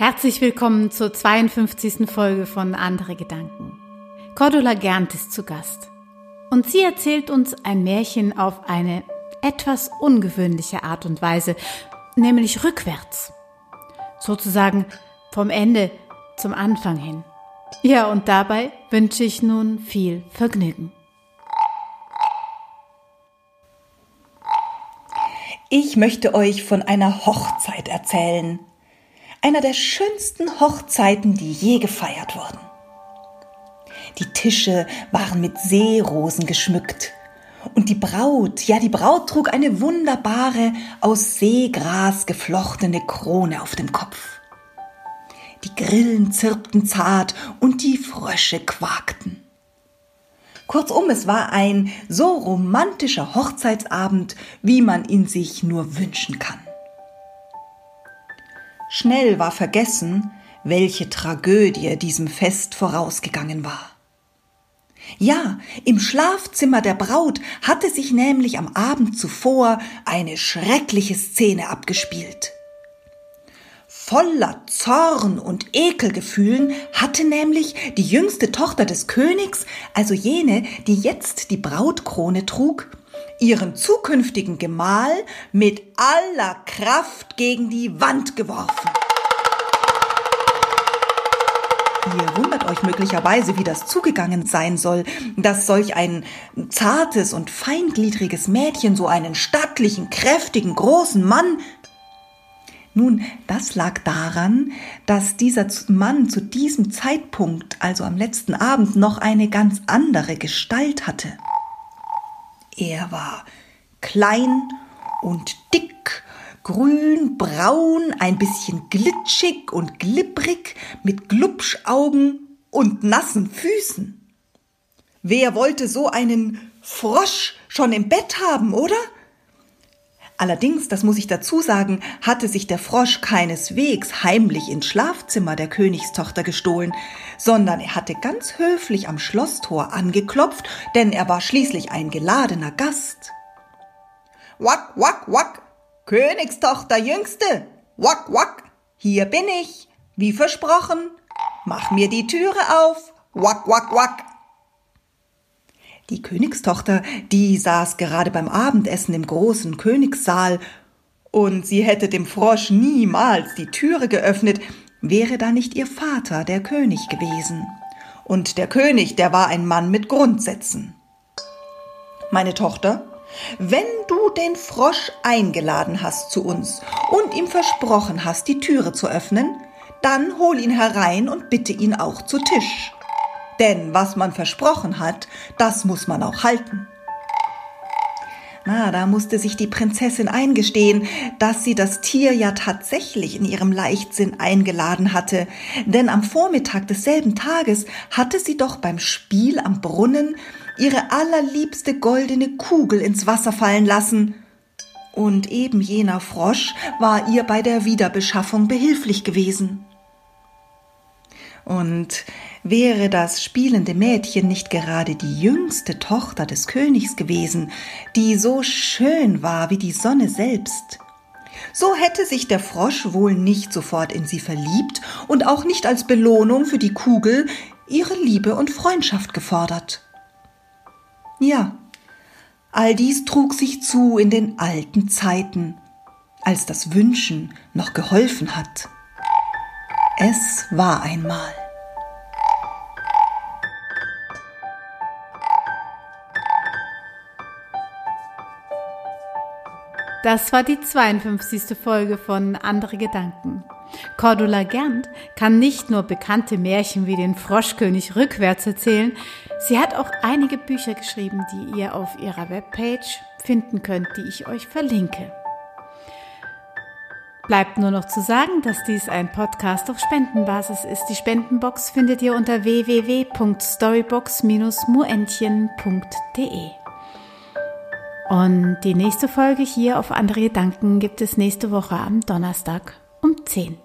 Herzlich willkommen zur 52. Folge von Andere Gedanken. Cordula Gernt ist zu Gast. Und sie erzählt uns ein Märchen auf eine etwas ungewöhnliche Art und Weise, nämlich rückwärts. Sozusagen vom Ende zum Anfang hin. Ja, und dabei wünsche ich nun viel Vergnügen. Ich möchte euch von einer Hochzeit erzählen, einer der schönsten Hochzeiten, die je gefeiert wurden. Die Tische waren mit Seerosen geschmückt und die Braut, ja die Braut trug eine wunderbare, aus Seegras geflochtene Krone auf dem Kopf. Die Grillen zirpten zart und die Frösche quakten. Kurzum, es war ein so romantischer Hochzeitsabend, wie man ihn sich nur wünschen kann. Schnell war vergessen, welche Tragödie diesem Fest vorausgegangen war. Ja, im Schlafzimmer der Braut hatte sich nämlich am Abend zuvor eine schreckliche Szene abgespielt. Voller Zorn und Ekelgefühlen hatte nämlich die jüngste Tochter des Königs, also jene, die jetzt die Brautkrone trug, ihren zukünftigen Gemahl mit aller Kraft gegen die Wand geworfen. Ihr wundert euch möglicherweise, wie das zugegangen sein soll, dass solch ein zartes und feingliedriges Mädchen so einen stattlichen, kräftigen, großen Mann nun, das lag daran, dass dieser Mann zu diesem Zeitpunkt, also am letzten Abend, noch eine ganz andere Gestalt hatte. Er war klein und dick, grün, braun, ein bisschen glitschig und glibbrig, mit Glubschaugen und nassen Füßen. Wer wollte so einen Frosch schon im Bett haben, oder? Allerdings, das muss ich dazu sagen, hatte sich der Frosch keineswegs heimlich ins Schlafzimmer der Königstochter gestohlen, sondern er hatte ganz höflich am Schlosstor angeklopft, denn er war schließlich ein geladener Gast. Wack, wack, wack, Königstochter Jüngste, wack, wack, hier bin ich, wie versprochen, mach mir die Türe auf, wack, wack, wack. Die Königstochter, die saß gerade beim Abendessen im großen Königssaal, und sie hätte dem Frosch niemals die Türe geöffnet, wäre da nicht ihr Vater der König gewesen. Und der König, der war ein Mann mit Grundsätzen. Meine Tochter, wenn du den Frosch eingeladen hast zu uns und ihm versprochen hast, die Türe zu öffnen, dann hol ihn herein und bitte ihn auch zu Tisch. Denn was man versprochen hat, das muss man auch halten. Na, da musste sich die Prinzessin eingestehen, dass sie das Tier ja tatsächlich in ihrem Leichtsinn eingeladen hatte, denn am Vormittag desselben Tages hatte sie doch beim Spiel am Brunnen ihre allerliebste goldene Kugel ins Wasser fallen lassen, und eben jener Frosch war ihr bei der Wiederbeschaffung behilflich gewesen. Und wäre das spielende Mädchen nicht gerade die jüngste Tochter des Königs gewesen, die so schön war wie die Sonne selbst, so hätte sich der Frosch wohl nicht sofort in sie verliebt und auch nicht als Belohnung für die Kugel ihre Liebe und Freundschaft gefordert. Ja, all dies trug sich zu in den alten Zeiten, als das Wünschen noch geholfen hat. Es war einmal. Das war die 52. Folge von Andere Gedanken. Cordula Gernt kann nicht nur bekannte Märchen wie den Froschkönig rückwärts erzählen, sie hat auch einige Bücher geschrieben, die ihr auf ihrer Webpage finden könnt, die ich euch verlinke. Bleibt nur noch zu sagen, dass dies ein Podcast auf Spendenbasis ist. Die Spendenbox findet ihr unter www.storybox-muentchen.de. Und die nächste Folge hier auf andere Gedanken gibt es nächste Woche am Donnerstag um 10.